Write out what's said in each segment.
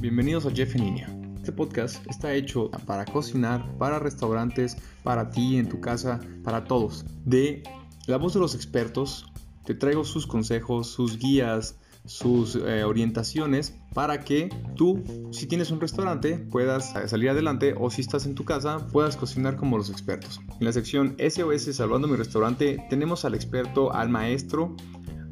Bienvenidos a Jeff en línea. Este podcast está hecho para cocinar, para restaurantes, para ti en tu casa, para todos. De la voz de los expertos, te traigo sus consejos, sus guías, sus eh, orientaciones para que tú, si tienes un restaurante, puedas salir adelante o si estás en tu casa, puedas cocinar como los expertos. En la sección SOS Salvando mi restaurante tenemos al experto, al maestro,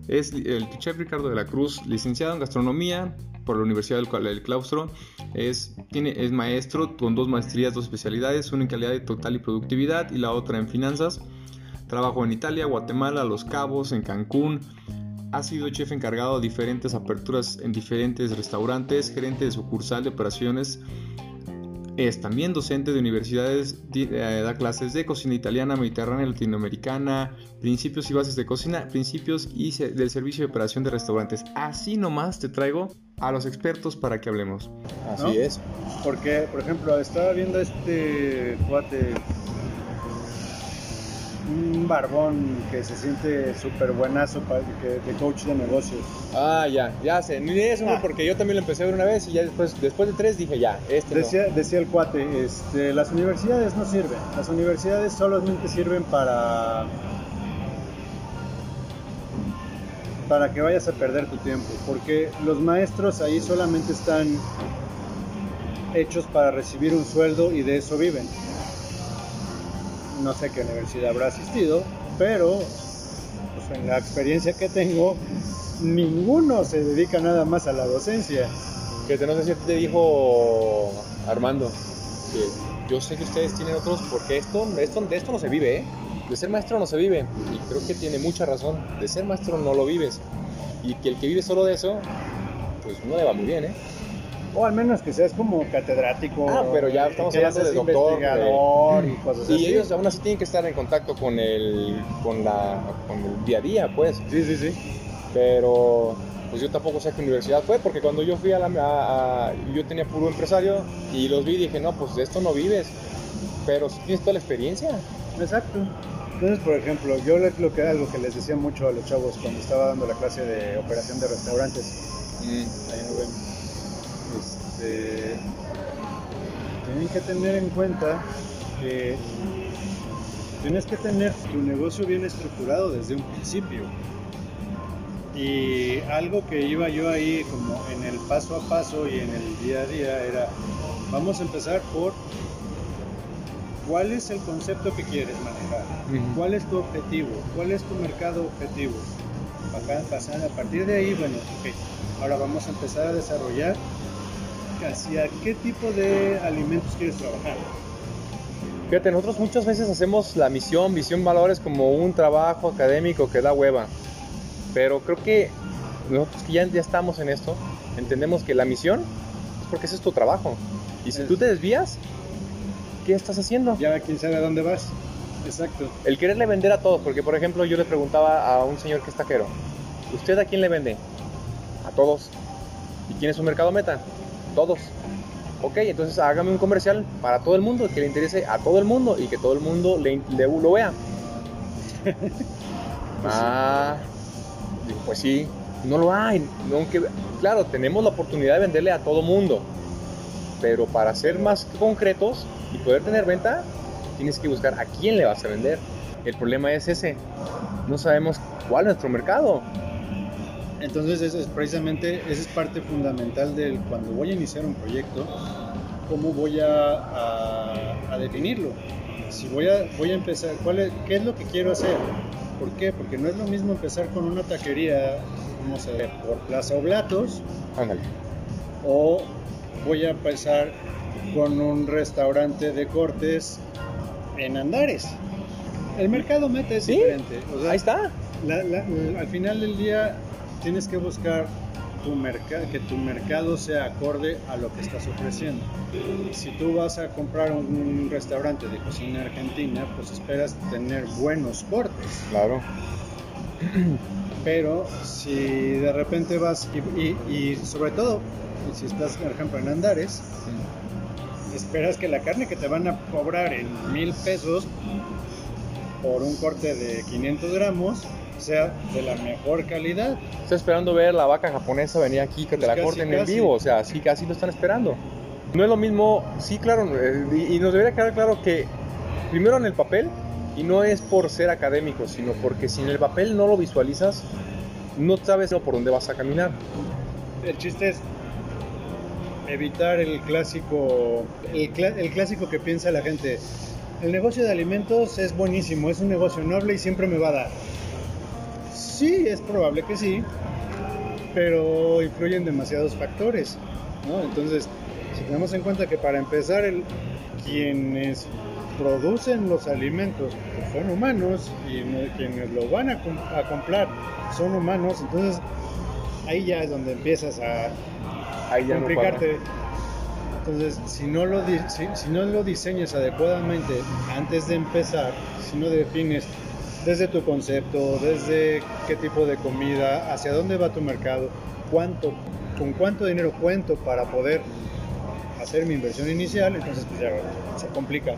es el chef Ricardo de la Cruz, licenciado en gastronomía por la Universidad del Claustro. Es, tiene, es maestro con dos maestrías, dos especialidades, una en calidad total y productividad y la otra en finanzas. Trabajó en Italia, Guatemala, Los Cabos, en Cancún, ha sido chef encargado de diferentes aperturas en diferentes restaurantes, gerente de sucursal de operaciones. Es también docente de universidades, eh, da clases de cocina italiana, mediterránea, latinoamericana, principios y bases de cocina, principios y del servicio de operación de restaurantes. Así nomás te traigo a los expertos para que hablemos. Así es. Porque, por ejemplo, estaba viendo este cuate un barbón que se siente súper buenazo de coach de negocios. Ah, ya, ya sé. Ni eso, ah. porque yo también lo empecé a ver una vez y ya después, después de tres dije ya, este decía, decía el cuate, este, las universidades no sirven. Las universidades solamente sirven para para que vayas a perder tu tiempo, porque los maestros ahí solamente están hechos para recibir un sueldo y de eso viven no sé qué universidad habrá asistido, pero pues, en la experiencia que tengo, ninguno se dedica nada más a la docencia. Que no sé si te dijo Armando, que yo sé que ustedes tienen otros, porque esto, esto, de esto no se vive, ¿eh? De ser maestro no se vive, y creo que tiene mucha razón. De ser maestro no lo vives. Y que el que vive solo de eso, pues no le va muy bien, ¿eh? O al menos que seas como catedrático. Ah, pero ya estamos hablando de doctor. y cosas así. Y ellos aún así tienen que estar en contacto con el, con la, con el día a día, pues. Sí, sí, sí. Pero pues yo tampoco sé qué universidad fue, porque cuando yo fui a la... yo tenía puro empresario y los vi y dije, no, pues de esto no vives, pero si tienes toda la experiencia. Exacto. Entonces, por ejemplo, yo lo que algo que les decía mucho a los chavos cuando estaba dando la clase de operación de restaurantes. Mm. Ahí este, tienen que tener en cuenta que tienes que tener tu negocio bien estructurado desde un principio. Y algo que iba yo ahí como en el paso a paso y en el día a día era, vamos a empezar por cuál es el concepto que quieres manejar, cuál es tu objetivo, cuál es tu mercado objetivo. A partir de ahí, bueno, ahora vamos a empezar a desarrollar hacia qué tipo de alimentos quieres trabajar. Fíjate, nosotros muchas veces hacemos la misión, visión, valores como un trabajo académico que da hueva. Pero creo que nosotros que ya, ya estamos en esto, entendemos que la misión es porque ese es tu trabajo. Y si tú te desvías, ¿qué estás haciendo? Ya quién sabe a dónde vas. Exacto. El quererle vender a todos, porque por ejemplo yo le preguntaba a un señor que es taquero, ¿usted a quién le vende? A todos. ¿Y quién es su mercado meta? Todos. Ok, entonces hágame un comercial para todo el mundo, que le interese a todo el mundo y que todo el mundo le, lo vea. ah, pues sí, no lo hay. Aunque, claro, tenemos la oportunidad de venderle a todo el mundo, pero para ser más concretos y poder tener venta, tienes que buscar a quién le vas a vender. El problema es ese, no sabemos cuál es nuestro mercado. Entonces, eso es precisamente, esa es parte fundamental del cuando voy a iniciar un proyecto, cómo voy a, definirlo. Si voy a, voy a empezar, ¿cuál es, ¿qué es lo que quiero hacer? ¿Por qué? Porque no es lo mismo empezar con una taquería, vamos a ver, por Plaza Oblatos. Ándale. O voy a empezar con un restaurante de cortes en Andares. El mercado meta es diferente. Ahí está. al final del día, tienes que buscar tu que tu mercado sea acorde a lo que estás ofreciendo. Si tú vas a comprar un, restaurante de cocina argentina, pues esperas tener buenos cortes. Claro. Pero si de repente vas y, sobre todo, si estás, por ejemplo, en Andares, esperas que la carne que te van a cobrar en mil pesos por un corte de 500 gramos, sea de la mejor calidad. Está esperando ver la vaca japonesa venir aquí, que te la casi, corten en vivo, o sea, sí, casi lo están esperando. No es lo mismo, sí, claro, eh, y nos debería quedar claro que primero en el papel, y no es por ser académico, sino porque si en el papel no lo visualizas, no sabes por dónde vas a caminar. El chiste es evitar el clásico, el clásico que piensa la gente. El negocio de alimentos es buenísimo, es un negocio noble y siempre me va a dar. Sí, es probable que sí, pero influyen demasiados factores, ¿no? Entonces, si tenemos en cuenta que para empezar, el, quienes producen los alimentos pues, son humanos y quienes lo van a, com- a comprar son humanos, entonces ahí ya es donde empiezas a Ahí ya no complicarte. Entonces, si no, lo si no lo diseñas adecuadamente antes de empezar, si no defines desde tu concepto, desde qué tipo de comida, hacia dónde va tu mercado, cuánto, con cuánto dinero cuento para poder hacer mi inversión inicial, entonces pues ya se complica.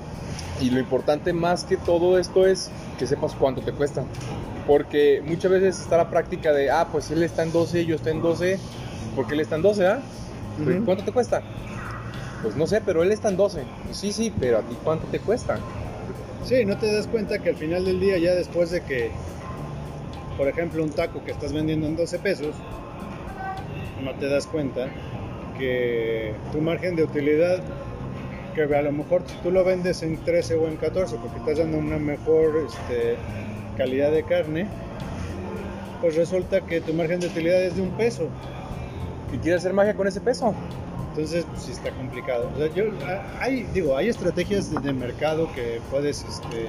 Y lo importante más que todo esto es que sepas cuánto te cuesta. Porque muchas veces está la práctica de, ah, pues él está en 12, yo estoy en 12, porque él está en 12, ¿ah? Pues. ¿Cuánto te cuesta? Pues no sé, pero él está en 12. Sí, sí, pero a ti cuánto te cuesta. Sí, no te das cuenta que al final del día, ya después de que, por ejemplo, un taco que estás vendiendo en 12 pesos, no te das cuenta que tu margen de utilidad, que a lo mejor tú lo vendes en 13 o en 14 porque estás dando una mejor este, calidad de carne, pues resulta que tu margen de utilidad es de un peso. ¿Y quieres hacer magia con ese peso? Entonces, pues, sí está complicado. Yo, hay, digo, hay estrategias de, mercado que puedes este,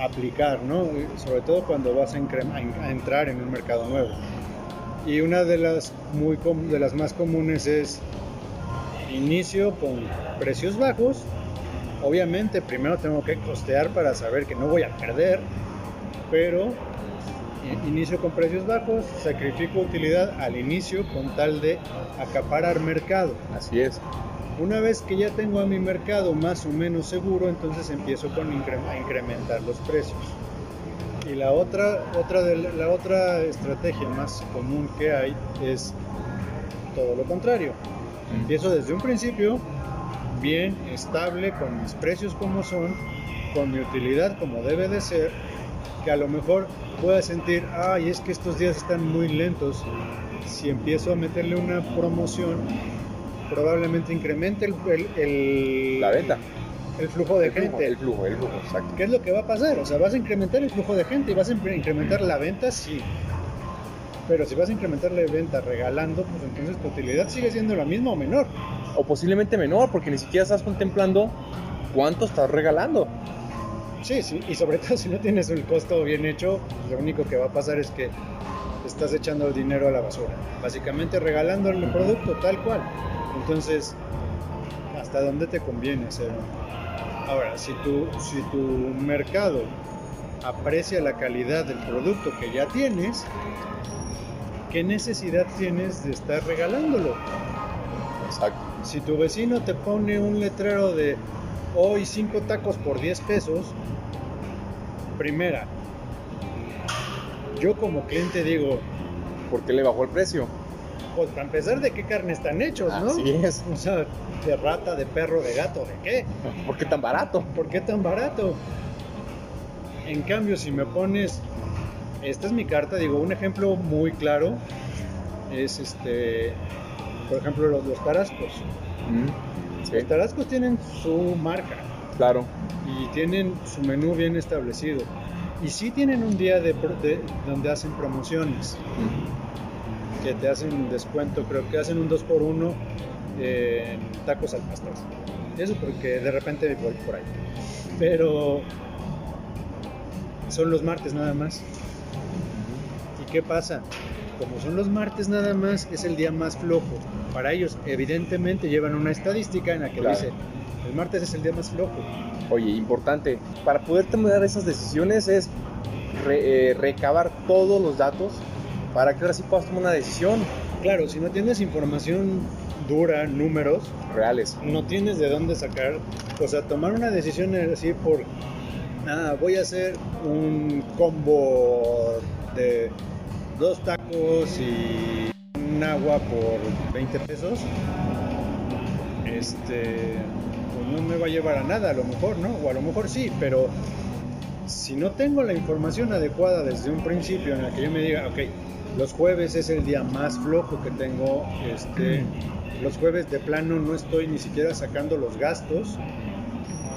aplicar, ¿no? Sobre todo cuando vas a, a en- a entrar en un mercado nuevo. Y una de las, muy de las más comunes es inicio con precios bajos. Obviamente, primero tengo que costear para saber que no voy a perder, pero inicio con precios bajos, sacrifico utilidad al inicio con tal de acaparar mercado. Así es. Una vez que ya tengo a mi mercado más o menos seguro, entonces empiezo con incre- a incrementar los precios. Y la otra, otra, de la, la otra estrategia más común que hay es todo lo contrario. Empiezo desde un principio bien, estable, con mis precios como son, con mi utilidad como debe de ser, que a lo mejor pueda sentir, ay, es que estos días están muy lentos. Si empiezo a meterle una promoción, probablemente incremente el, el- el- La venta. el flujo de el flujo, gente. el flujo, el flujo, exacto. ¿Qué es lo que va a pasar? O sea, vas a incrementar el flujo de gente y vas a incre- incrementar la venta, sí. Pero si vas a incrementar la venta regalando, pues entonces tu utilidad sigue siendo la misma o menor. O posiblemente menor, porque ni siquiera estás contemplando cuánto estás regalando. Sí, sí, y sobre todo si no tienes el costo bien hecho, lo único que va a pasar es que estás echando el dinero a la basura. Básicamente regalando el producto tal cual. Entonces, ¿hasta dónde te conviene hacerlo? Ahora, si tu, si tu mercado aprecia la calidad del producto que ya tienes, ¿qué necesidad tienes de estar regalándolo? Exacto. Si tu vecino te pone un letrero de hoy 5 tacos por 10 pesos, primera, yo como cliente digo, ¿Por qué le bajó el precio? pues para empezar, ¿de qué carne están hechos, no? Así es. O sea, de rata, de perro, de gato, ¿de qué? ¿Por qué tan barato? ¿Por qué tan barato? En cambio, si me pones, esta es mi carta, digo, un ejemplo muy claro es este, por ejemplo, los, los tarascos. Mm, Sí, Los tarascos tienen su marca. claro. y tienen su menú bien establecido. Y sí tienen un día de, donde hacen promociones, que te hacen descuento, creo que hacen un 2x1 en tacos al pastor. Eso porque de repente voy por ahí. Pero son los martes nada más. ¿Y qué pasa? Como son los martes nada más, es el día más flojo. Para ellos, evidentemente, llevan una estadística en la que Claro. dice, el martes es el día más flojo. Oye, importante, para poder tomar esas decisiones es re- eh, recabar todos los datos para que ahora sí puedas tomar una decisión Claro, si no tienes información dura, números, reales. no tienes de dónde sacar, o sea, tomar una decisión así por, ah, voy a hacer un combo de dos tacos y un agua por 20 pesos, este, pues no me va a llevar a nada, a lo mejor, ¿no? O a lo mejor sí, pero si no tengo la información adecuada desde un principio en la que yo me diga, ok, los jueves es el día más flojo que tengo, este, los jueves de plano no estoy ni siquiera sacando los gastos,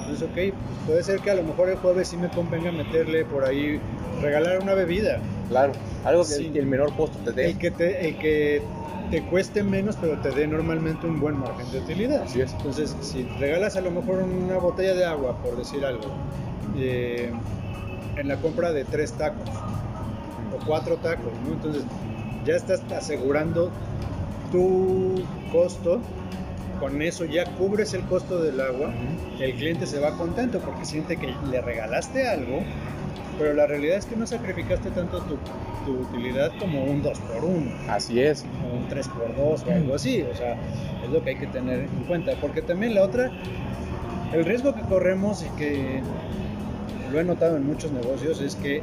entonces, ok, pues puede ser que a lo mejor el jueves sí me convenga meterle por ahí, regalar una bebida. Claro, algo que Sí. el menor costo te dé. El que, te, el que te cueste menos, pero te dé normalmente un buen margen de utilidad. Así es. Entonces, si regalas a lo mejor una botella de agua, por decir algo, eh, en la compra de tres tacos o cuatro tacos, ¿no? Entonces, ya estás asegurando tu costo. Con eso ya cubres el costo del agua. El cliente se va contento porque siente que le regalaste algo, pero la realidad es que no sacrificaste tanto tu, tu utilidad como un 2 por 1 Así es. o un 3 por 2 o algo así. O sea, es lo que hay que tener en cuenta. Porque también la otra, el riesgo que corremos y que lo he notado en muchos negocios es que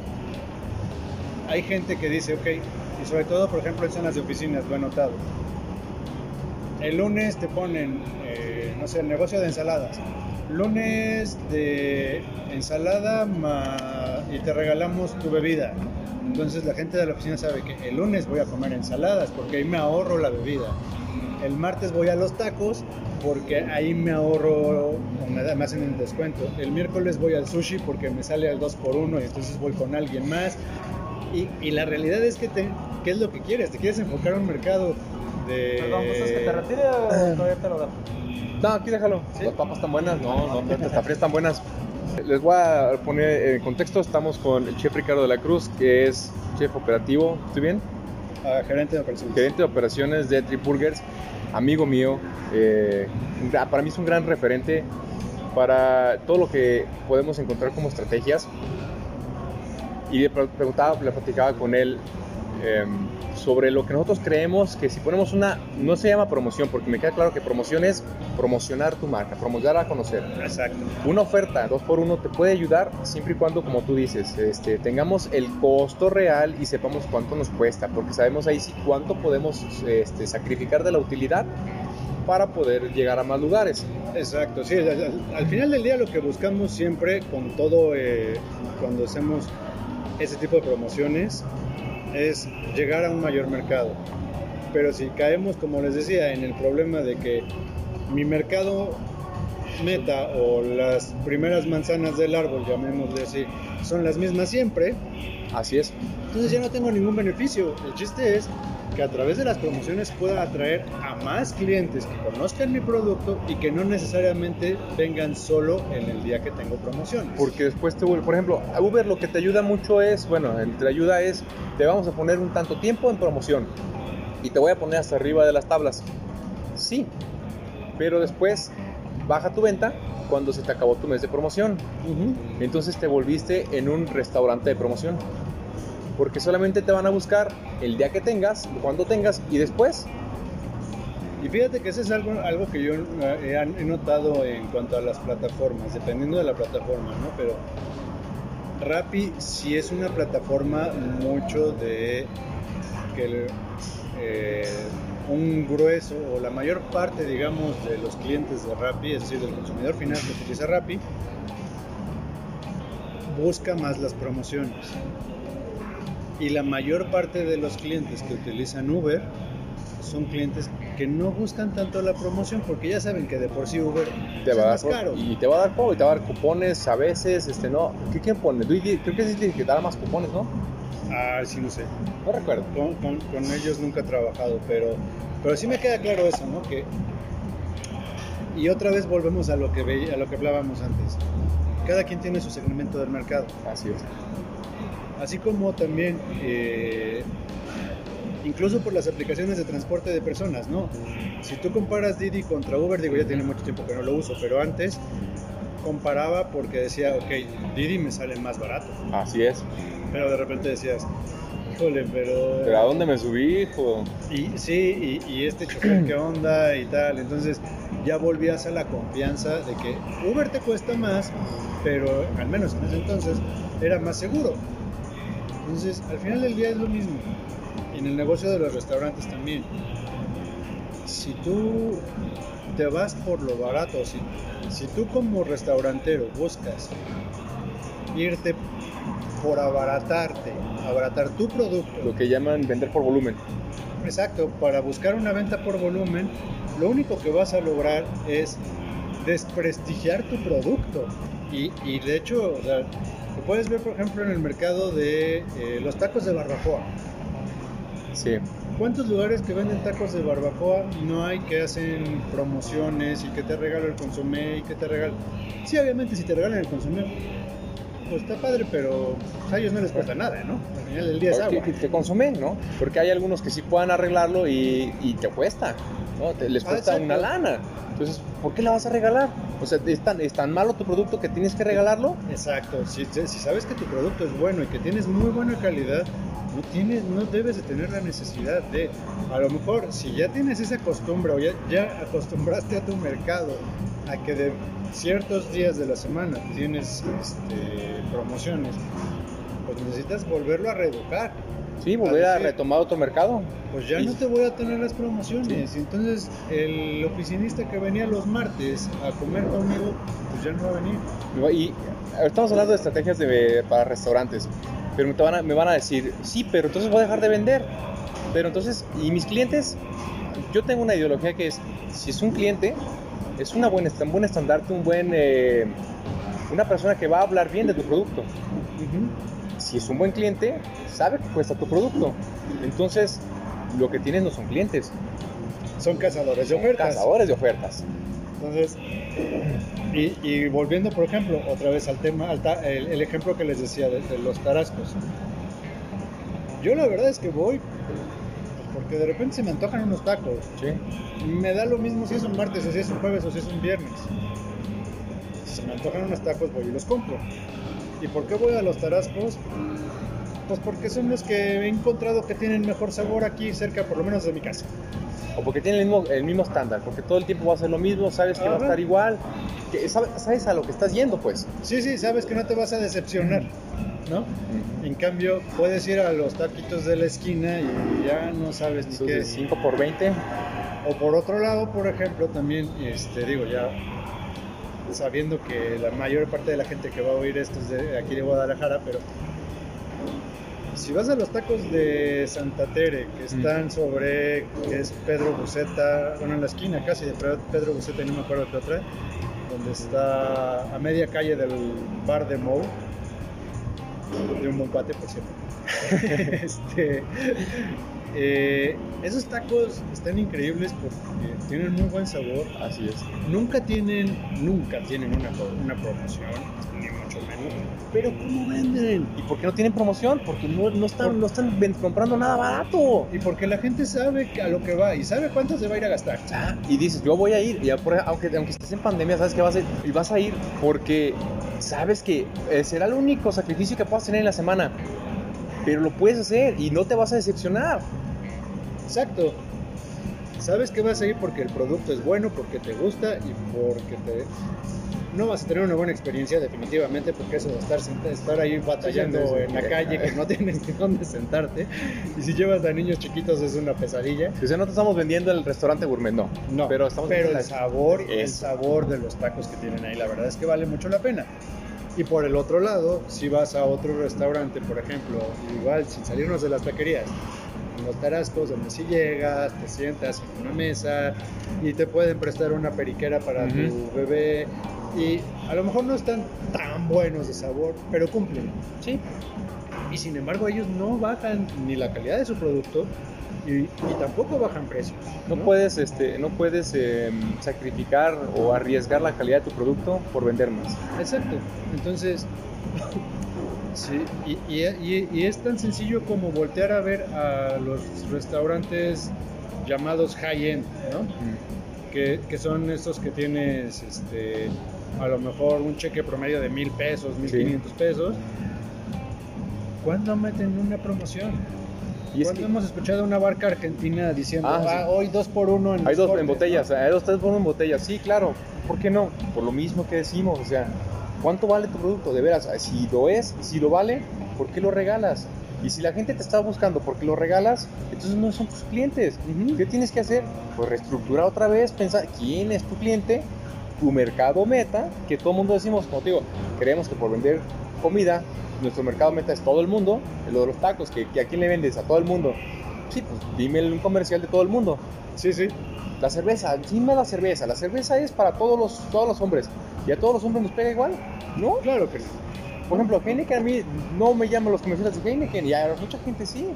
hay gente que dice, ok, y sobre todo, por ejemplo, en zonas de oficinas, lo he notado. El lunes te ponen, eh, no sé, el negocio de ensaladas. Lunes de ensalada y te regalamos tu bebida. Entonces la gente de la oficina sabe que el lunes voy a comer ensaladas porque ahí me ahorro la bebida. El martes voy a los tacos porque ahí me ahorro me, me hacen un descuento. El miércoles voy al sushi porque me sale al 2 por 1 y entonces voy con alguien más. Y, y la realidad es que, te, ¿qué es lo que quieres? ¿Te quieres enfocar a un mercado de... Perdón, ¿gustas que te retire o todavía te lo? No, aquí déjalo. ¿Sí? Las papas están buenas. No, no, no, estas frías están buenas. Les voy a poner en contexto. Estamos con el chef Ricardo de la Cruz, que es chef operativo. ¿Estoy bien? Ah, gerente de operaciones. gerente de operaciones de Trip Burgers, amigo mío, eh, para mí es un gran referente para todo lo que podemos encontrar como estrategias. Y le pre- preguntaba, le platicaba con él em, sobre lo que nosotros creemos que si ponemos una, no se llama promoción, porque me queda claro que promoción es promocionar tu marca, promocionar a conocer. Exacto. Una oferta dos por uno te puede ayudar siempre y cuando, como tú dices, este, tengamos el costo real y sepamos cuánto nos cuesta, porque sabemos ahí sí cuánto podemos este, sacrificar de la utilidad para poder llegar a más lugares. Exacto, sí, al, al- al final del día lo que buscamos siempre con todo, eh, cuando hacemos ese tipo de promociones, es llegar a un mayor mercado. Pero si caemos, como les decía, en el problema de que mi mercado meta o las primeras manzanas del árbol, llamémosle así, son las mismas siempre, Así es. entonces ya no tengo ningún beneficio. El chiste es que a través de las promociones pueda atraer a más clientes que conozcan mi producto y que no necesariamente vengan solo en el día que tengo promociones. Porque después te vuelve, por ejemplo, a Uber lo que te ayuda mucho es, bueno, el- te ayuda es, te vamos a poner un tanto tiempo en promoción y te voy a poner hasta arriba de las tablas. Sí, pero después baja tu venta cuando se te acabó tu mes de promoción. Entonces te volviste en un restaurante de promoción. Porque solamente te van a buscar el día que tengas, cuando tengas y después. Y fíjate que eso es algo, algo que yo eh, he notado en cuanto a las plataformas, dependiendo de la plataforma, ¿no? Pero Rappi sí es una plataforma mucho de que eh, un grueso o la mayor parte, digamos, de los clientes de Rappi, es decir, del consumidor final que utiliza Rappi, busca más las promociones. Y la mayor parte de los clientes que utilizan Uber son clientes que no buscan tanto la promoción porque ya saben que de por sí Uber Te va a dar más caro. y te va a dar todo, y te va a dar cupones a veces, este no, ¿qué quién pone? Creo que sí que da más cupones, ¿no? Ah, sí, no sé. No recuerdo. Con, con- con ellos nunca he trabajado, pero, pero sí me queda claro eso, ¿no? Que, y otra vez volvemos a lo que veí- a lo que hablábamos antes. Cada quien tiene su segmento del mercado. Así es. Así como también, eh, incluso por las aplicaciones de transporte de personas, ¿no? Si tú comparas Didi contra Uber, digo, ya tiene mucho tiempo que no lo uso, pero antes comparaba porque decía, ok, Didi me sale más barato. Así es. Pero de repente decías, híjole, pero... Pero ¿a dónde me subí, hijo? Y sí, y, y este chofer, ¿qué onda? Y tal. Entonces ya volvías a la confianza de que Uber te cuesta más, pero al menos en ese entonces era más seguro. Entonces, al final del día es lo mismo. En el negocio de los restaurantes también. Si tú te vas por lo barato, si, si tú como restaurantero buscas irte por abaratarte, abaratar tu producto, Lo que llaman vender por volumen. Exacto, para buscar una venta por volumen, lo único que vas a lograr es desprestigiar tu producto. Y, y de hecho, o sea, lo puedes ver, por ejemplo, en el mercado de eh, los tacos de barbacoa. Sí. ¿Cuántos lugares que venden tacos de barbacoa no hay que hacen promociones y que te regalo el consomé y que te regalan? Sí, obviamente, si te regalan el consomé, pues está padre, pero a ellos no les cuesta nada, ¿no? Al final del día es agua. Que, que consumen, ¿no? Porque hay algunos que sí puedan arreglarlo y, y te cuesta, ¿no? Te- les Ah, cuesta una lana. Entonces, ¿por qué la vas a regalar? O sea, ¿es tan, ¿es tan malo tu producto que tienes que regalarlo? Exacto, si, si sabes que tu producto es bueno y que tienes muy buena calidad, no, tienes, no debes de tener la necesidad de, a lo mejor, si ya tienes esa costumbre o ya, ya acostumbraste a tu mercado a que de ciertos días de la semana tienes este, promociones, pues necesitas volverlo a reeducar. Sí, volver a decir- retomar otro mercado. Pues ya no te voy a tener las promociones. Entonces el oficinista que venía los martes a comer conmigo, pues ya no va a venir. Y estamos hablando de estrategias de- para restaurantes, pero me, van a, me van a decir, sí, pero entonces voy a dejar de vender. Pero entonces, ¿y mis clientes? Yo tengo una ideología que es, si es un cliente, es una buena, un buen estandarte, un buen, eh, una persona que va a hablar bien de tu producto. Si es un buen cliente, sabe que cuesta tu producto. Entonces, lo que tienes no son clientes, Son cazadores de ofertas. cazadores de ofertas. Entonces, y, y volviendo, por ejemplo, otra vez al tema, al ta- el, el ejemplo que les decía de, de los tarascos. Yo la verdad es que voy porque de repente se me antojan unos tacos. ¿sí? Me da lo mismo si es un martes, o si es un jueves, o si es un viernes. Si se me antojan unos tacos, voy y los compro. ¿Y por qué voy a los tarascos? Pues porque son los que he encontrado que tienen mejor sabor aquí cerca, por lo menos de mi casa. O porque tienen el mismo, el mismo estándar, porque todo el tiempo va a ser lo mismo, sabes que va a Ajá. estar igual, que sabes, sabes a lo que estás yendo, pues. Sí, sí, sabes que no te vas a decepcionar, ¿no? En cambio, puedes ir a los taquitos de la esquina y ya no sabes ni qué. Entonces, 5 por 20, O por otro lado, por ejemplo, también, este, digo, ya sabiendo que la mayor parte de la gente que va a oír esto es de aquí de Guadalajara, pero si vas a los tacos de Santa Tere, que están sobre, que es Pedro Buceta, bueno, en la esquina casi de Pe- Pedro Buceta y no me acuerdo qué otra, donde está a media calle del bar de Mou, de un buen cuate, por cierto. este, eh, esos tacos están increíbles porque tienen muy buen sabor. así es. Nunca tienen, nunca tienen una promoción, ni mucho menos. Pero ¿cómo venden? ¿Y por qué no tienen promoción? Porque no, no están, no están comprando nada barato. Y porque la gente sabe a lo que va y sabe cuánto se va a ir a gastar. Ah, Y dices, yo voy a ir, y por- aunque, aunque estés en pandemia, sabes que vas a ir, y vas a ir porque sabes que eh, será el único sacrificio que puedas tener en la semana. Pero lo puedes hacer y no te vas a decepcionar. Exacto. Sabes que vas a ir porque el producto es bueno, porque te gusta y porque te... No vas a tener una buena experiencia definitivamente porque eso de estar, estar ahí batallando Sí, en la calle que no tienes dónde sentarte y si llevas a niños chiquitos es una pesadilla. O sea, no te estamos vendiendo el restaurante gourmet, no. No, pero estamos pero el sabor, el sabor de los tacos que tienen ahí, la verdad es que vale mucho la pena. Y por el otro lado, si vas a otro restaurante, por ejemplo, igual sin salirnos de las taquerías, en los tarascos, donde si llegas, te sientas en una mesa y te pueden prestar una periquera para Ujú. tu bebé y a lo mejor no están tan buenos de sabor, pero cumplen. Sí. Y sin embargo ellos no bajan ni la calidad de su producto y, y tampoco bajan precios. No puedes, este, no puedes eh, sacrificar o arriesgar la calidad de tu producto por vender más. Exacto. Entonces, sí, y, y- es tan sencillo como voltear a ver a los restaurantes llamados high-end, ¿no? Que, que son estos que tienes, este, a lo mejor un cheque promedio de mil pesos, mil quinientos pesos. ¿Cuándo meten una promoción? Y es ¿Cuándo que hemos escuchado a una barca argentina diciendo, Ah, ah, sí. hoy dos por uno en hay dos en cortes", botellas, ¿no? hay dos, tres por uno en botellas. Sí, claro. ¿Por qué no? Por lo mismo que decimos, o sea, ¿cuánto vale tu producto? De veras, si lo es, si lo vale, ¿por qué lo regalas? Y si la gente te está buscando porque lo regalas, entonces no son tus clientes. ¿Qué tienes que hacer? Pues reestructurar otra vez, pensar quién es tu cliente, tu mercado meta, que todo el mundo decimos, como te digo, creemos que por vender comida, nuestro mercado meta es todo el mundo, lo de los tacos, que, que a quién le vendes, a todo el mundo. Sí, pues dime un comercial de todo el mundo. Sí, sí. La cerveza, dime la cerveza. La cerveza es para todos los, todos los hombres. ¿Y a todos los hombres nos pega igual? ¿No? Claro que no. Por ejemplo, Heineken a mí no me llaman los comerciales de Heineken y a mucha gente sí.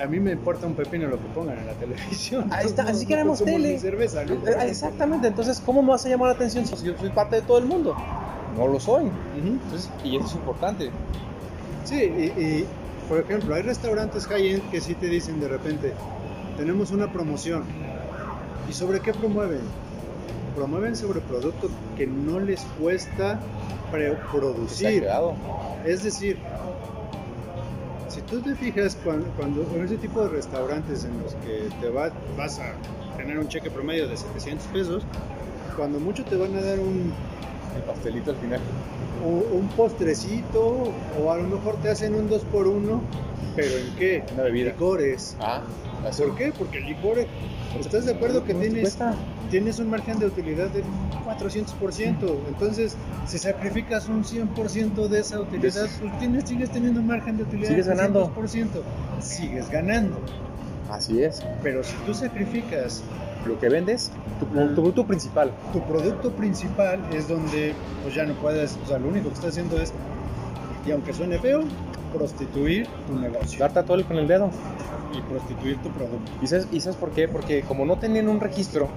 A mí me importa un pepino lo que pongan en la televisión. Ahí está, así No queremos consumo tele. cerveza, ¿no? Eh, Exactamente, entonces, ¿cómo me vas a llamar la atención si yo soy parte de todo el mundo? No lo soy. Entonces, y eso es importante. Sí, y, y, por ejemplo, hay restaurantes high-end que sí te dicen de repente, tenemos una promoción. ¿Y sobre qué promueven? Promueven sobre productos que no les cuesta producir. Es decir, si tú te fijas cuando, cuando en ese tipo de restaurantes en los que te va- vas a tener un cheque promedio de 700 pesos, cuando mucho te van a dar un, El pastelito al final. o- un postrecito o a lo mejor te hacen un 2 por 1 pero ¿en qué? Una bebida. Licores. Ah. ¿Por qué? Porque el licor, ¿estás de acuerdo que ¿Cómo te tienes, tienes un margen de utilidad del 400%? Entonces, si sacrificas un 100% de esa utilidad, pues tienes, sigues teniendo un margen de utilidad Sigues del ganando. 200%. Sigues ganando. Así es. Pero si tú sacrificas Lo que vendes, tu, tu producto principal. tu producto principal, es donde pues ya no puedes, o sea, lo único que estás haciendo es, y aunque suene feo, prostituir tu negocio todo el con el dedo. y prostituir tu producto. ¿Y sabes, y sabes por qué? Porque como no tienen un registro,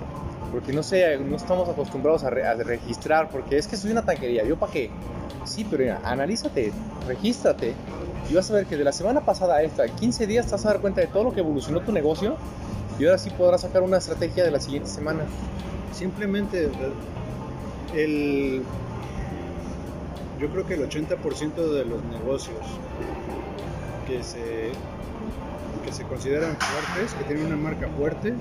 porque no sé, no estamos acostumbrados a, re- a registrar, porque es que soy una tanquería, ¿yo para qué? Sí, pero mira, analízate, regístrate y vas a ver que de la semana pasada a esta, 15 días te vas a dar cuenta de todo lo que evolucionó tu negocio y ahora sí podrás sacar una estrategia de la siguiente semana. Simplemente el yo creo que el 80% de los negocios que se que se consideran fuertes, que tienen una marca fuerte,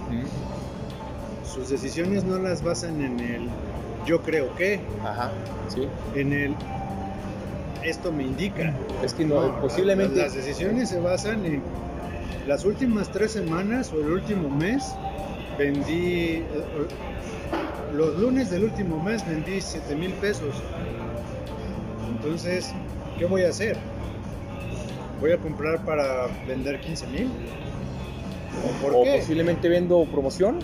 sus decisiones no las basan en el yo creo que, Ajá, sí. en el esto me indica. Es que no, No, posiblemente... Las, las decisiones se basan en las últimas tres semanas o el último mes vendí. eh, Los lunes del último mes vendí 7 mil pesos. Entonces, ¿qué voy a hacer? ¿Voy a comprar para vender 15 mil? ¿O por o qué? posiblemente vendo promoción,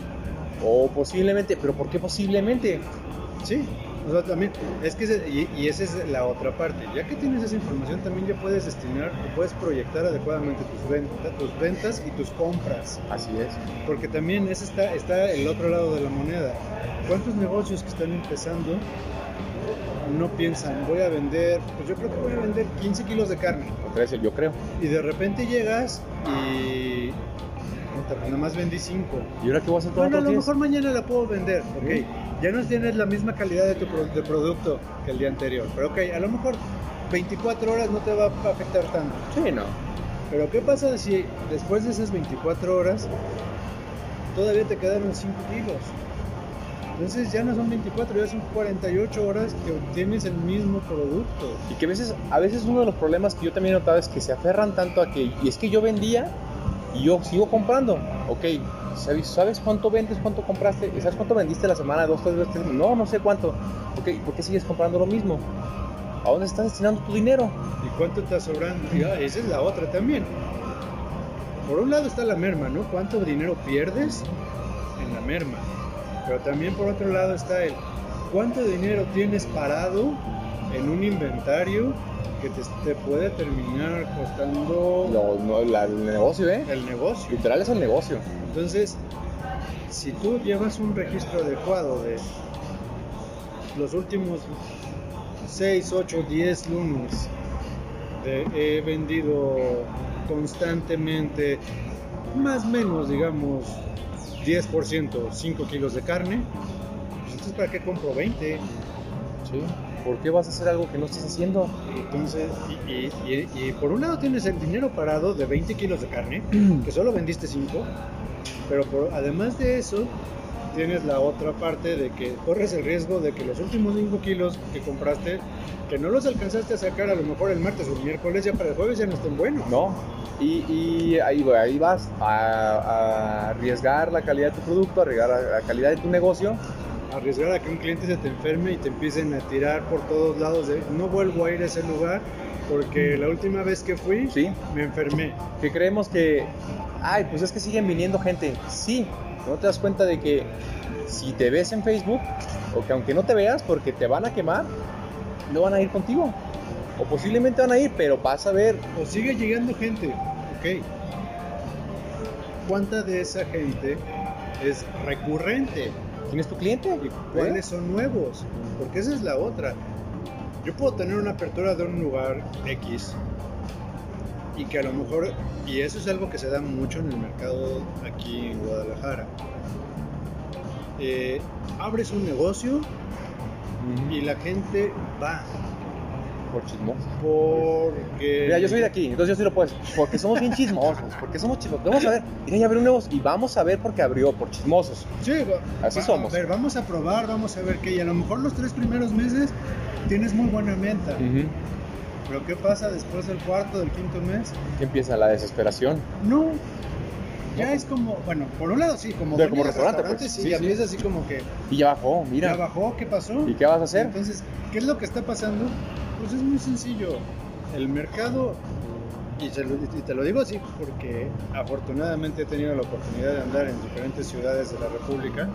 o posiblemente, pero ¿por qué posiblemente? Sí, o sea, también, es que, y, y esa es la otra parte, ya que tienes esa información también ya puedes destinar, puedes proyectar adecuadamente tus, venta- tus ventas y tus compras, Así es. porque también ese está, está el otro lado de la moneda. ¿Cuántos negocios que están empezando no piensan, voy a vender, pues yo creo que voy a vender 15 kilos de carne, Otra vez el yo creo. y de repente llegas y... Nada más vendí 5. ¿Y ahora qué voy a hacer Bueno, a lo mejor mañana la puedo vender, ok. Sí. Ya no tienes la misma calidad de tu pro- de producto que el día anterior, pero ok, a lo mejor 24 horas no te va a afectar tanto. Sí, no. Pero ¿qué pasa si después de esas 24 horas todavía te quedaron 5 kilos? Entonces ya no son 24, ya son 48 horas que obtienes el mismo producto. Y que a veces, a veces uno de los problemas que yo también he notado es que se aferran tanto a que, y es que yo vendía y yo sigo comprando. Ok, ¿sabes, ¿sabes cuánto vendes, cuánto compraste? ¿Sabes cuánto vendiste la semana, dos, tres veces? No, no sé cuánto. Ok, ¿y ¿por qué sigues comprando lo mismo? ¿A dónde estás destinando tu dinero? ¿Y cuánto está sobrando? Esa es la otra también. Por un lado está la merma, ¿no? ¿Cuánto dinero pierdes en la merma? Pero también por otro lado está el cuánto dinero tienes parado en un inventario que te, te puede terminar costando No, no, la- el negocio, ¿eh? el negocio. Literal es el negocio. Entonces, si tú llevas un registro adecuado de los últimos 6, 8, 10 lunes, de he vendido constantemente, más o menos, digamos, 10%, 5 kilos de carne, pues entonces ¿para qué compro 20? Sí. ¿Por qué vas a hacer algo que no estás haciendo? Entonces, y, y- y- y por un lado tienes el dinero parado de 20 kilos de carne, que solo vendiste 5, pero por- además de eso, tienes la otra parte de que corres el riesgo de que los últimos 5 kilos que compraste, que no los alcanzaste a sacar a lo mejor el martes o el miércoles, ya para el jueves ya no estén buenos. No. Y, y ahí, ahí vas a, a arriesgar la calidad de tu producto, arriesgar la calidad de tu negocio arriesgar a que un cliente se te enferme y te empiecen a tirar por todos lados de no vuelvo a ir a ese lugar porque la última vez que fui ¿Sí? me enfermé. que creemos que, ay, pues es que siguen viniendo gente. Sí, no te das cuenta de que si te ves en Facebook, o que aunque no te veas porque te van a quemar, no van a ir contigo. O posiblemente van a ir, pero vas a ver. O sigue llegando gente, ok. ¿Cuánta de esa gente es recurrente? ¿Quién es tu cliente? ¿Y cuáles son nuevos? Porque esa es la otra. Yo puedo tener una apertura de un lugar X y que a lo mejor, y eso es algo que se da mucho en el mercado aquí en Guadalajara. Eh, abres un negocio y la gente va Por chismosos. porque... Mira, yo soy de aquí, entonces yo sí lo puedo decir. Porque somos bien chismosos, porque somos chismosos. Vamos a ver, mira, ya abrió un nuevo y vamos a ver porque abrió, por chismosos. Sí, Así somos. A ver, vamos a probar, vamos a ver qué. Y a lo mejor los tres primeros meses tienes muy buena venta. Pero ¿qué pasa después del cuarto, del quinto mes? Que empieza la desesperación. No. Ya es como, bueno, por un lado sí, como, Pero como de restaurante, pues. sí, Sí, ya sí. empieza así como que Y ya bajó, mira. ya bajó, ¿qué pasó? ¿Y qué vas a hacer? Entonces, ¿qué es lo que está pasando? Pues es muy sencillo. El mercado, y, se lo- y te lo digo así porque afortunadamente he tenido la oportunidad de andar en diferentes ciudades de la República.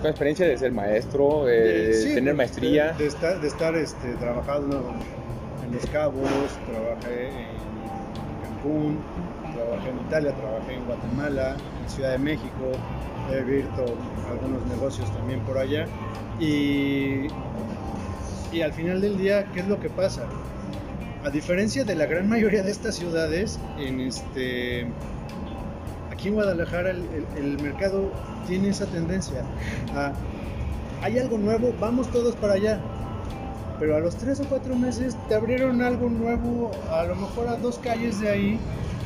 Con experiencia de ser maestro, de sí, tener maestría. De, de estar, de estar este, trabajando en Los Cabos, trabajé en Cancún, trabajé en Italia, trabajé en Guatemala, en Ciudad de México, he abierto algunos negocios también por allá. Y, y al final del día, ¿qué es lo que pasa? A diferencia de la gran mayoría de estas ciudades, en este, aquí en Guadalajara el, el- el mercado tiene esa tendencia a hay algo nuevo, vamos todos para allá. Pero a los tres o cuatro meses te abrieron algo nuevo, a lo mejor a dos calles de ahí,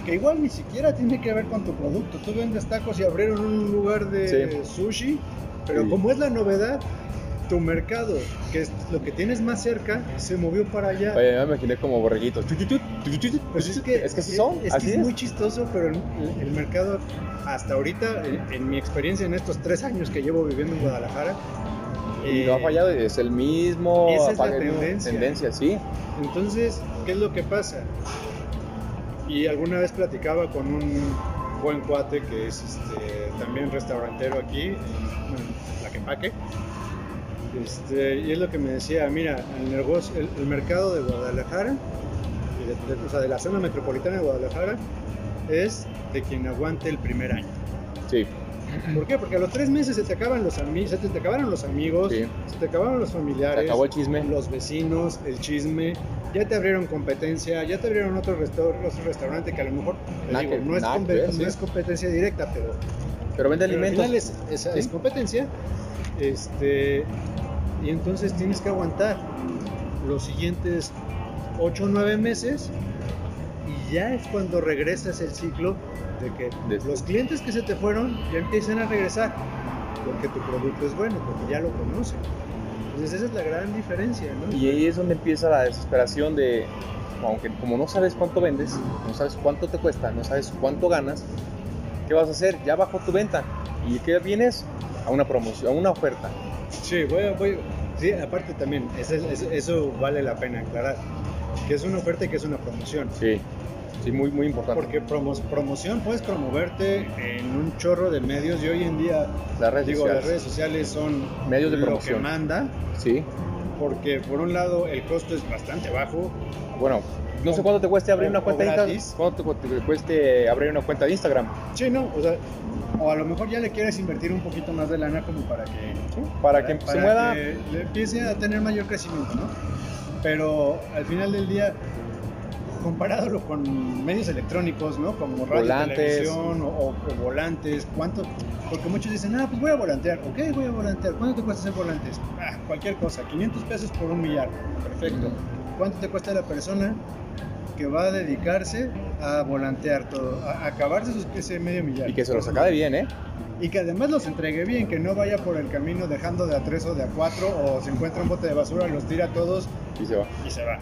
que igual ni siquiera tiene que ver con tu producto. Tú vendes tacos y abrieron un lugar de Sí. sushi, pero Sí. como es la novedad, tu mercado, que es lo que tienes más cerca, se movió para allá. Oye, me imaginé como borreguitos. Pues es que, es que así son, es, así que es es. muy chistoso, pero el, el mercado, hasta ahorita, en, en mi experiencia en estos tres años que llevo viviendo en Guadalajara, Y eh, no ha fallado, es el mismo. esa es la tendencia. tendencia, sí. Entonces, ¿qué es lo que pasa? Y alguna vez platicaba con un buen cuate que es este, también restaurantero aquí, en, en Tlaquepaque. Este, y es lo que me decía, mira, el, negocio, el, el mercado de Guadalajara, de- de- o sea, de la zona metropolitana de Guadalajara, es de quien aguante el primer año. Sí. ¿Por qué? Porque a los tres meses se te acaban los amigos, se te acabaron los amigos, Sí. se te acabaron los familiares, Se acabó el chisme. los vecinos, el chisme, ya te abrieron competencia, ya te abrieron otro, restaur- otro restaurante que a lo mejor digo, que- no, es no es competencia directa, pero, Pero vende pero al alimentos. final es, es- es competencia. Este, y entonces tienes que aguantar los siguientes 8 o 9 meses y ya es cuando regresas el ciclo de que los clientes que se te fueron ya empiezan a regresar porque tu producto es bueno, porque ya lo conocen. Entonces esa es la gran diferencia, ¿no? Y ahí es donde empieza la desesperación de, aunque como no sabes cuánto vendes, no sabes cuánto te cuesta, no sabes cuánto ganas, ¿qué vas a hacer? Ya bajó tu venta. ¿Y qué vienes? A una promoción, a una oferta. Sí, voy, voy, sí, aparte también, eso, eso- eso vale la pena aclarar, que es una oferta y que es una promoción. Sí, sí, muy, muy importante. Porque promo- promoción puedes promoverte en un chorro de medios y hoy en día, las redes digo, sociales. las redes sociales son Medios de lo promoción. que manda, Sí, porque por un lado el costo es bastante bajo, bueno, no sé cuánto te cueste abrir o- una cuenta de. Instagram. ¿Cuánto te cueste abrir una cuenta de Instagram? sí, ¿no? O sea, o a lo mejor ya le quieres invertir un poquito más de lana como para que Para que se mueva. que le empiece a tener mayor crecimiento, ¿no? Pero al final del día, comparándolo con medios electrónicos, ¿no? Como radio, Volantes. televisión o, o- o volantes, ¿cuánto? Porque muchos dicen, ah, pues voy a volantear, ok, voy a volantear, ¿cuánto te cuesta hacer volantes? Ah, cualquier cosa, 500 pesos por un millar, perfecto. ¿Cuánto te cuesta la persona que va a dedicarse a volantear todo, a, a acabarse sus- ese medio millar? Y que se los acabe bien, ¿eh? Y que además los entregue bien, que no vaya por el camino dejando de a tres o de a cuatro o se encuentra un bote de basura, los tira todos Y se va. y se va.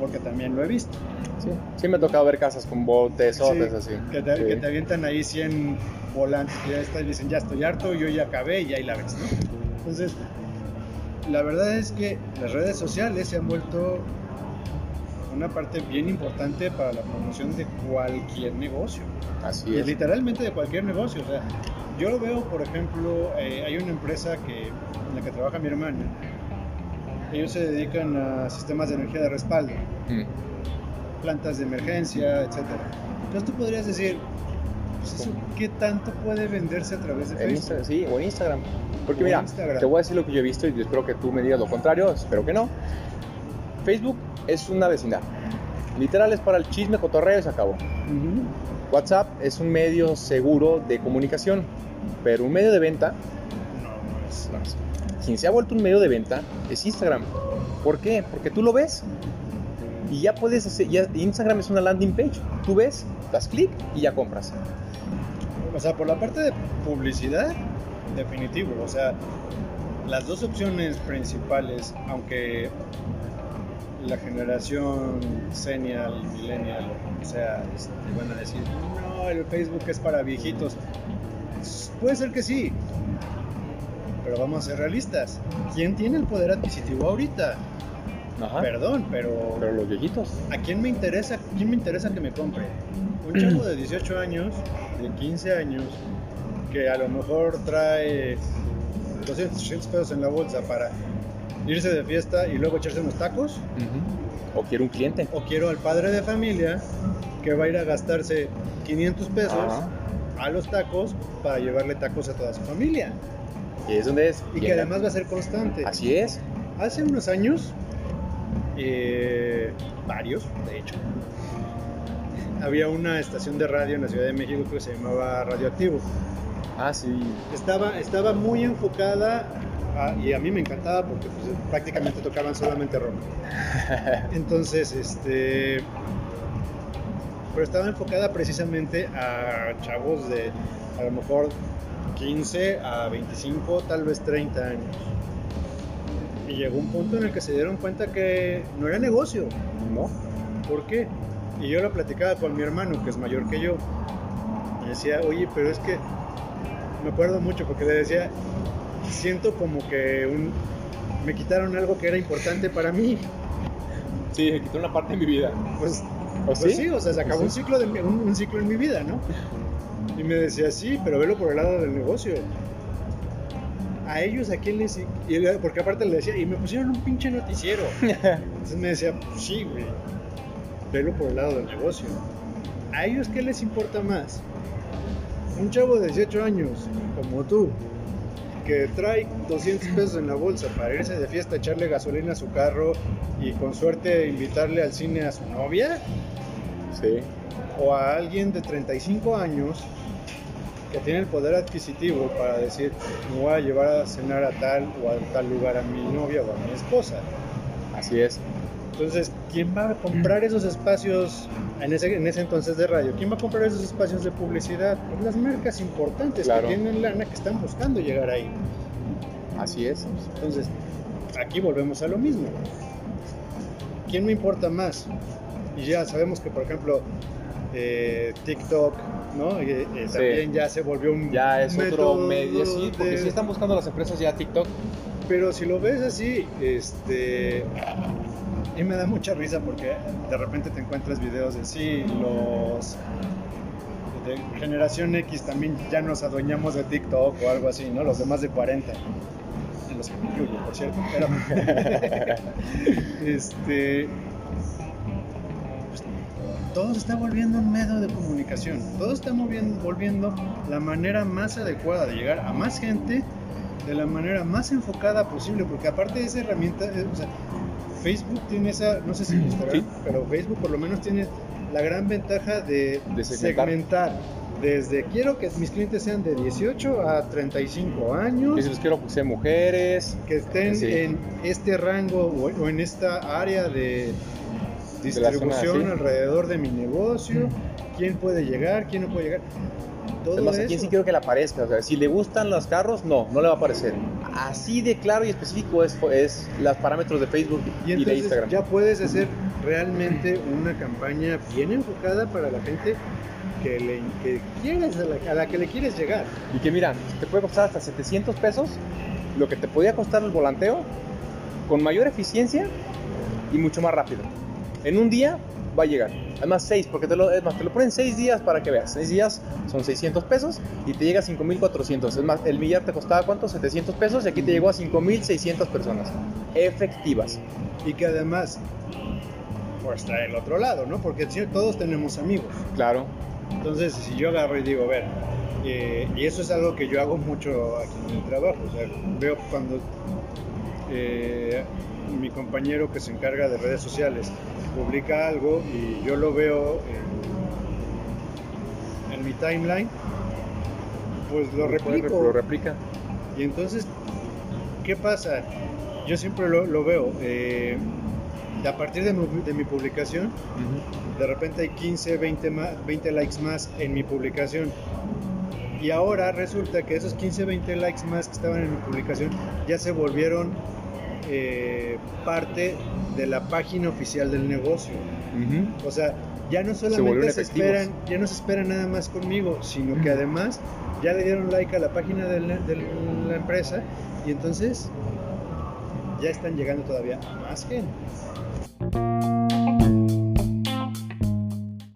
Porque también lo he visto. Sí, sí me ha tocado ver casas con botes, Sí, botes así. Que te, Sí. que te avientan ahí 100 volantes que ya está, y dicen ya estoy harto, yo ya acabé y ahí la ves, ¿no? Entonces, la verdad es que las redes sociales se han vuelto una parte bien importante para la promoción de cualquier negocio. Así Y es. literalmente de cualquier negocio. O sea, yo lo veo, por ejemplo, eh, hay una empresa que, en la que trabaja mi hermana. Ellos se dedican a sistemas de energía de respaldo Mm. plantas de emergencia, etcétera. Entonces tú podrías decir, pues eso, ¿qué tanto puede venderse a través de Facebook? Instagram, sí, o en Instagram. Porque O mira, Instagram. te voy a decir lo que yo he visto y espero que tú me digas lo contrario, espero que no. Facebook es una vecindad. Literal es para el chisme, cotorreo y se acabó. WhatsApp es un medio seguro de comunicación, pero un medio de venta, No, no quien se ha vuelto un medio de venta es Instagram. ¿Por qué? Porque tú lo ves y ya puedes hacer, ya, Instagram es una landing page. Tú ves, das clic y ya compras. O sea, por la parte de publicidad, definitivo. O sea, las dos opciones principales, aunque la generación senial, millennial, o sea, este, van a decir, no, el Facebook es para viejitos. Puede ser que sí, pero vamos a ser realistas. ¿Quién tiene el poder adquisitivo ahorita? Ajá. Perdón, pero Pero los viejitos. ¿A quién me interesa? ¿Quién me interesa que me compre? Un chavo de 18 años, de 15 años, que a lo mejor trae 200, 300 pesos en la bolsa para irse de fiesta y luego echarse unos tacos. O quiero un cliente. O quiero al padre de familia que va a ir a gastarse 500 pesos Ajá. a los tacos para llevarle tacos a toda su familia. Y es donde es. Y que además va a ser constante. Así es. Hace unos años, eh, varios, de hecho, había una estación de radio en la Ciudad de México que se llamaba Radioactivo. Ah, sí. Estaba, estaba muy enfocada, a- y a mí me encantaba porque pues, prácticamente tocaban solamente rock. Entonces, este... Pero estaba enfocada precisamente a chavos de a lo mejor 15 a 25, tal vez 30 años. Y llegó un punto en el que se dieron cuenta que no era negocio. ¿No? ¿Por qué? Y yo lo platicaba con mi hermano, que es mayor que yo. Y decía, oye, pero es que me acuerdo mucho porque le decía, siento como que un, me quitaron algo que era importante para mí. Sí, me quitó una parte de mi vida. Pues, ¿O pues sí? o sea, se acabó un, ciclo de, un, un ciclo en mi vida, ¿no? Y me decía, sí, pero velo por el lado del negocio. A ellos, ¿a quién les...? y él- porque aparte le decía, y me pusieron un pinche noticiero. Entonces me decía, pues sí, güey, velo por el lado del negocio. ¿A ellos qué les importa más? Un chavo de 18 años, como tú, que trae 200 pesos en la bolsa para irse de fiesta, echarle gasolina a su carro y con suerte invitarle al cine a su novia, Sí. o a alguien de 35 años que tiene el poder adquisitivo para decir, me voy a llevar a cenar a tal o a tal lugar a mi novia o a mi esposa. Así es. Entonces, ¿quién va a comprar esos espacios en ese, en ese entonces de radio? ¿Quién va a comprar esos espacios de publicidad? Pues las marcas importantes Claro. que tienen lana que están buscando llegar ahí. Así es. Entonces, aquí volvemos a lo mismo. ¿Quién me importa más? Y ya sabemos que, por ejemplo, eh, TikTok, ¿no? Eh, eh, Sí. también ya se volvió un Ya es otro medio, sí, porque de- sí están buscando las empresas ya TikTok. Pero si lo ves así, este. Y me da mucha risa porque de repente te encuentras videos de sí, los. de generación X también ya nos adueñamos de TikTok o algo así, ¿no? Los demás de 40. En los que me incluyo, por cierto. Pero. este. Todo se está volviendo un medio de comunicación. Todo está moviendo, volviendo la manera más adecuada de llegar a más gente de la manera más enfocada posible, porque aparte de esa herramienta, eh, o sea, Facebook tiene esa, no sé si estará, Sí. pero Facebook por lo menos tiene la gran ventaja de, De segmentar. segmentar. Desde quiero que mis clientes sean de 18 a 35 años, Y si los quiero que sean mujeres. que estén Sí. en este rango o, o en esta área de distribución sí. alrededor de mi negocio, quién puede llegar, quién no puede llegar. todo Además, eso. aquí sí quiero que le aparezca. O sea, si le gustan los carros, no, no le va a aparecer. Así de claro y específico es, es los parámetros de Facebook Y y, de Instagram. ya puedes hacer realmente una campaña bien enfocada para la gente que, le, que quieres, a la, a la que le quieres llegar. Y que mira, te puede costar hasta 700 pesos lo que te podía costar el volanteo con mayor eficiencia y mucho más rápido. En un día va a llegar. Además, 6, porque te lo, es más, te lo ponen 6 días para que veas. 6 días son 600 pesos y te llega a 5400. Es más, el millar te costaba cuánto? 700 pesos y aquí te llegó a 5600 personas efectivas. Y que además, pues está el otro lado, ¿no? Porque todos tenemos amigos. Claro. Entonces, si yo agarro y digo, a ver, eh, y eso es algo que yo hago mucho aquí en el trabajo, o sea, veo cuando eh, mi compañero que se encarga de redes sociales publica algo y yo lo veo en, en mi timeline, pues lo replico. Lo replica. Y entonces, ¿qué pasa? Yo siempre lo, lo veo. eh, a partir de mi, de mi publicación, de repente hay 15, 20, más, 20 likes más en mi publicación. Y ahora resulta que esos 15, 20 likes más que estaban en mi publicación ya se volvieron eh, parte de la página oficial del negocio. O sea, ya no solamente se, esperan, ya no se espera nada más conmigo, sino que además ya le dieron like a la página de la, de la empresa y entonces ya están llegando todavía más gente.